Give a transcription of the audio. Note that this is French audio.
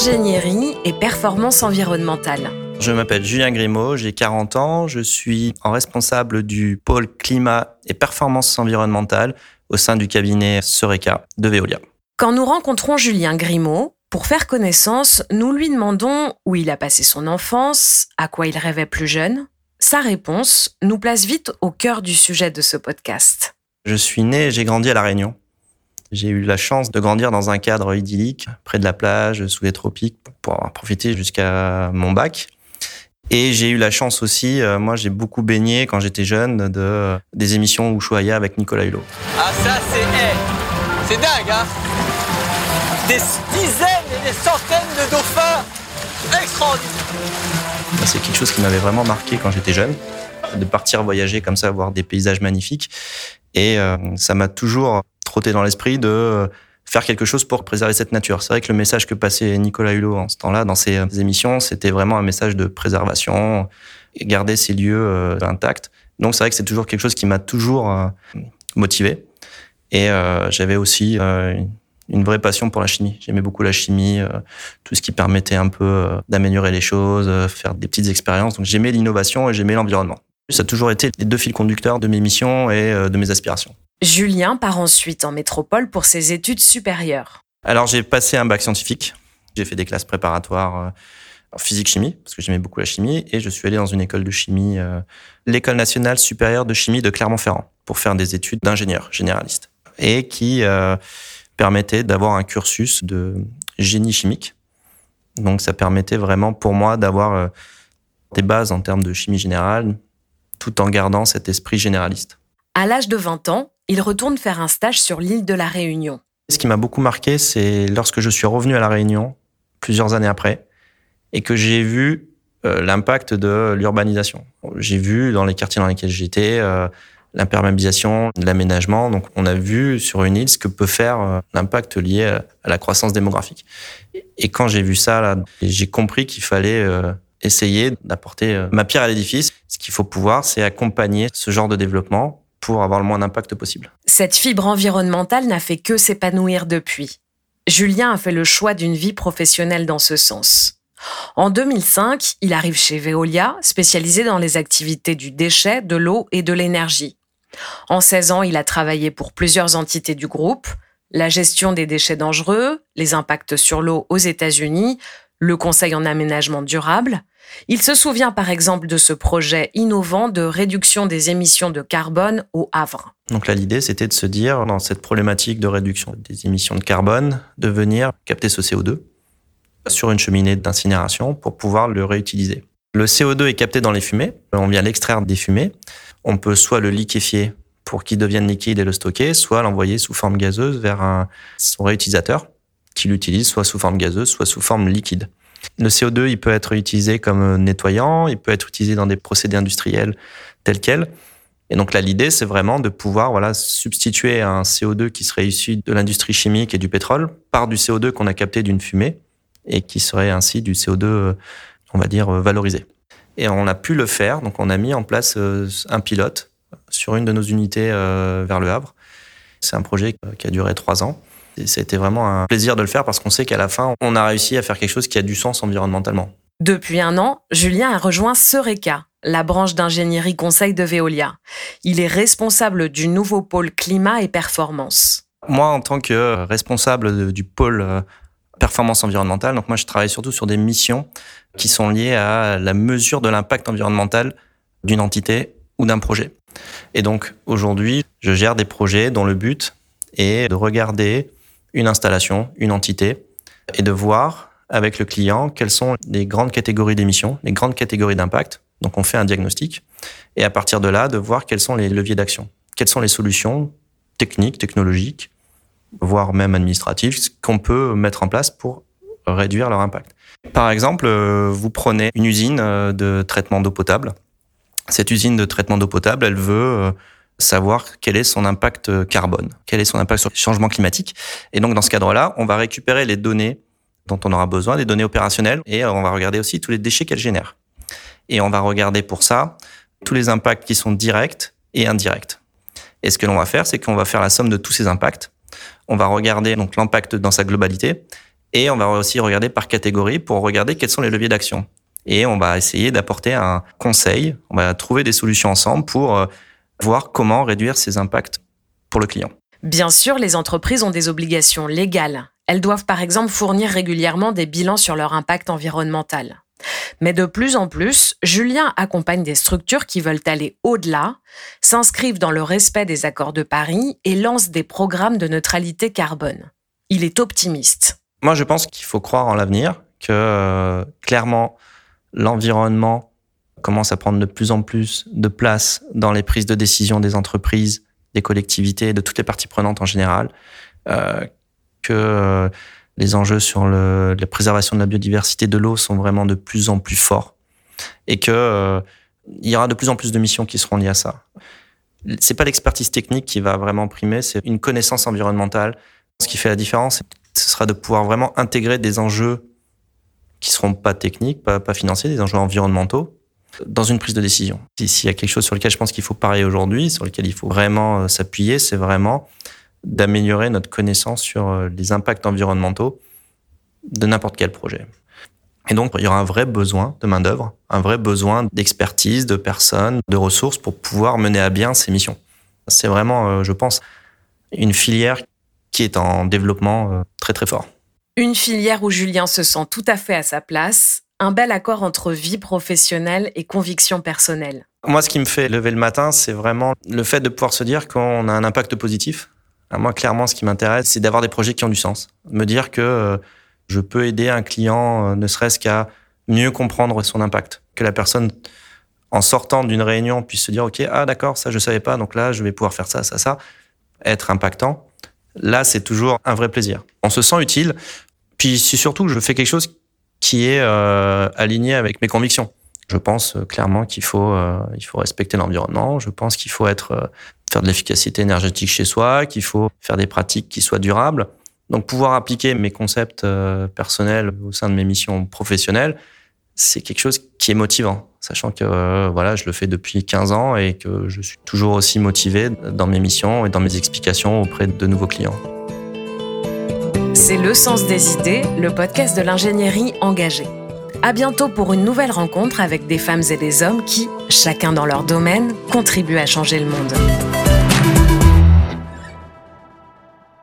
d'ingénierie et performance environnementale. Je m'appelle Julien Grimaud, j'ai 40 ans, je suis en responsable du pôle climat et performance environnementale au sein du cabinet Soreca de Veolia. Quand nous rencontrons Julien Grimaud, pour faire connaissance, nous lui demandons où il a passé son enfance, à quoi il rêvait plus jeune. Sa réponse nous place vite au cœur du sujet de ce podcast. Je suis né et j'ai grandi à La Réunion. J'ai eu la chance de grandir dans un cadre idyllique, près de la plage, sous les tropiques, pour pouvoir profiter jusqu'à mon bac. Et j'ai eu la chance aussi, euh, moi j'ai beaucoup baigné quand j'étais jeune de des émissions Ushuaïa avec Nicolas Hulot. Ah ça c'est c'est dingue hein Des dizaines et des centaines de dauphins extraordinaires. C'est quelque chose qui m'avait vraiment marqué quand j'étais jeune, de partir voyager comme ça, voir des paysages magnifiques. Et euh, ça m'a toujours trotté dans l'esprit de euh, faire quelque chose pour préserver cette nature. C'est vrai que le message que passait Nicolas Hulot en ce temps-là dans ses émissions, c'était vraiment un message de préservation, garder ces lieux euh, intacts. Donc c'est vrai que c'est toujours quelque chose qui m'a toujours motivé. Et j'avais aussi une vraie passion pour la chimie. J'aimais beaucoup la chimie, tout ce qui permettait un peu d'améliorer les choses, faire des petites expériences. Donc j'aimais l'innovation et j'aimais l'environnement. Ça a toujours été les deux fils conducteurs de mes missions et euh, de mes aspirations. Julien part ensuite en métropole pour ses études supérieures. Alors j'ai passé un bac scientifique. J'ai fait des classes préparatoires euh, en physique-chimie, parce que j'aimais beaucoup la chimie, et je suis allé dans une école de chimie, euh, l'École nationale supérieure de chimie de Clermont-Ferrand, pour faire des études d'ingénieur généraliste, et qui permettait d'avoir un cursus de génie chimique. Donc ça permettait vraiment pour moi d'avoir des bases en termes de chimie générale, tout en gardant cet esprit généraliste. À l'âge de 20 ans, il retourne faire un stage sur l'île de la Réunion. Ce qui m'a beaucoup marqué, c'est lorsque je suis revenu à la Réunion, plusieurs années après, et que j'ai vu euh, l'impact de l'urbanisation. J'ai vu dans les quartiers dans lesquels j'étais euh, l'imperméabilisation, l'aménagement. Donc, on a vu sur une île ce que peut faire euh, l'impact lié à, la croissance démographique. Et quand j'ai vu ça, j'ai compris qu'il fallait essayer d'apporter euh, ma pierre à l'édifice. Ce qu'il faut pouvoir, c'est accompagner ce genre de développement pour avoir le moins d'impact possible. Cette fibre environnementale n'a fait que s'épanouir depuis. Julien a fait le choix d'une vie professionnelle dans ce sens. En 2005, il arrive chez Veolia, spécialisé dans les activités du déchet, de l'eau et de l'énergie. En 16 ans, il a travaillé pour plusieurs entités du groupe, la gestion des déchets dangereux, les impacts sur l'eau aux États-Unis, le Conseil en aménagement durable. Il se souvient par exemple de ce projet innovant de réduction des émissions de carbone au Havre. Donc là, l'idée, c'était de se dire, dans cette problématique de réduction des émissions de carbone, de venir capter ce CO2 sur une cheminée d'incinération pour pouvoir le réutiliser. Le CO2 est capté dans les fumées, on vient l'extraire des fumées, on peut soit le liquéfier pour qu'il devienne liquide et le stocker, soit l'envoyer sous forme gazeuse vers un, son réutilisateur qui l'utilise soit sous forme gazeuse, soit sous forme liquide. Le CO2, il peut être utilisé comme nettoyant, il peut être utilisé dans des procédés industriels tels quels. Et donc là, l'idée, c'est vraiment de pouvoir voilà substituer un CO2 qui serait issu de l'industrie chimique et du pétrole par du CO2 qu'on a capté d'une fumée et qui serait ainsi du CO2, on va dire, valorisé. Et on a pu le faire, donc on a mis en place euh, un pilote sur une de nos unités euh, vers le Havre. C'est un projet qui a duré trois ans c'était vraiment un plaisir de le faire parce qu'on sait qu'à la fin, on a réussi à faire quelque chose qui a du sens environnementalement. Depuis un an, Julien a rejoint Sereca, la branche d'ingénierie conseil de Veolia. Il est responsable du nouveau pôle climat et performance. Moi, en tant que responsable du pôle euh, performance environnementale, donc moi, je travaille surtout sur des missions qui sont liées à la mesure de l'impact environnemental d'une entité ou d'un projet. Et donc, aujourd'hui, je gère des projets dont le but est de regarder une installation, une entité, et de voir avec le client quelles sont les grandes catégories d'émissions, les grandes catégories d'impact. Donc on fait un diagnostic, et à partir de là, de voir quels sont les leviers d'action, quelles sont les solutions techniques, technologiques, voire même administratives, qu'on peut mettre en place pour réduire leur impact. Par exemple, euh, vous prenez une usine euh, de traitement d'eau potable. Cette usine de traitement d'eau potable, elle veut euh, savoir quel est son impact carbone, quel est son impact sur le changement climatique. Et donc, dans ce cadre-là, on va récupérer les données dont on aura besoin, des données opérationnelles, et on va regarder aussi tous les déchets qu'elle génère. Et on va regarder pour ça tous les impacts qui sont directs et indirects. Et ce que l'on va faire, c'est qu'on va faire la somme de tous ces impacts. On va regarder donc l'impact dans sa globalité Et on va aussi regarder par catégorie pour regarder quels sont les leviers d'action. Et on va essayer d'apporter un conseil, on va trouver des solutions ensemble pour euh, voir comment réduire ces impacts pour le client. Bien sûr, les entreprises ont des obligations légales. Elles doivent par exemple fournir régulièrement des bilans sur leur impact environnemental. Mais de plus en plus, Julien accompagne des structures qui veulent aller au-delà, s'inscrivent dans le respect des accords de Paris et lancent des programmes de neutralité carbone. Il est optimiste. Moi, je pense qu'il faut croire en l'avenir, que euh, clairement, l'environnement commence à prendre de plus en plus de place dans les prises de décision des entreprises, des collectivités, de toutes les parties prenantes en général, euh, que euh, les enjeux sur le, la préservation de la biodiversité de l'eau sont vraiment de plus en plus forts et que euh, il y aura de plus en plus de missions qui seront liées à ça. C'est pas l'expertise technique qui va vraiment primer, c'est une connaissance environnementale. Ce qui fait la différence, ce sera de pouvoir vraiment intégrer des enjeux qui seront pas techniques, pas, pas financiers, des enjeux environnementaux dans une prise de décision. S'il y a quelque chose sur lequel je pense qu'il faut parler aujourd'hui, sur lequel il faut vraiment euh, s'appuyer, c'est vraiment d'améliorer notre connaissance sur euh, les impacts environnementaux de n'importe quel projet. Et donc, il y aura un vrai besoin de main-d'œuvre, un vrai besoin d'expertise, de personnes, de ressources pour pouvoir mener à bien ces missions. C'est vraiment, euh, je pense, une filière qui est en développement très très fort. Une filière où Julien se sent tout à fait à sa place, un bel accord entre vie professionnelle et conviction personnelle. Moi, ce qui me fait lever le matin, c'est vraiment le fait de pouvoir se dire qu'on a un impact positif. Moi, clairement, ce qui m'intéresse, c'est d'avoir des projets qui ont du sens. Me dire que euh, je peux aider un client, euh, ne serait-ce qu'à mieux comprendre son impact. Que la personne, en sortant d'une réunion, puisse se dire, OK, ah d'accord, ça je savais pas, donc là, je vais pouvoir faire ça, ça, ça. Être impactant. Là, c'est toujours un vrai plaisir. On se sent utile. Puis c'est surtout que je fais quelque chose qui est euh, aligné avec mes convictions. Je pense euh, clairement qu'il faut, euh, il faut respecter l'environnement. Je pense qu'il faut être, faire de l'efficacité énergétique chez soi, qu'il faut faire des pratiques qui soient durables. Donc pouvoir appliquer mes concepts personnels au sein de mes missions professionnelles, c'est quelque chose qui est motivant, sachant que voilà, je le fais depuis 15 ans et que je suis toujours aussi motivé dans mes missions et dans mes explications auprès de nouveaux clients. C'est Le Sens des idées, le podcast de l'ingénierie engagée. À bientôt pour une nouvelle rencontre avec des femmes et des hommes qui, chacun dans leur domaine, contribuent à changer le monde.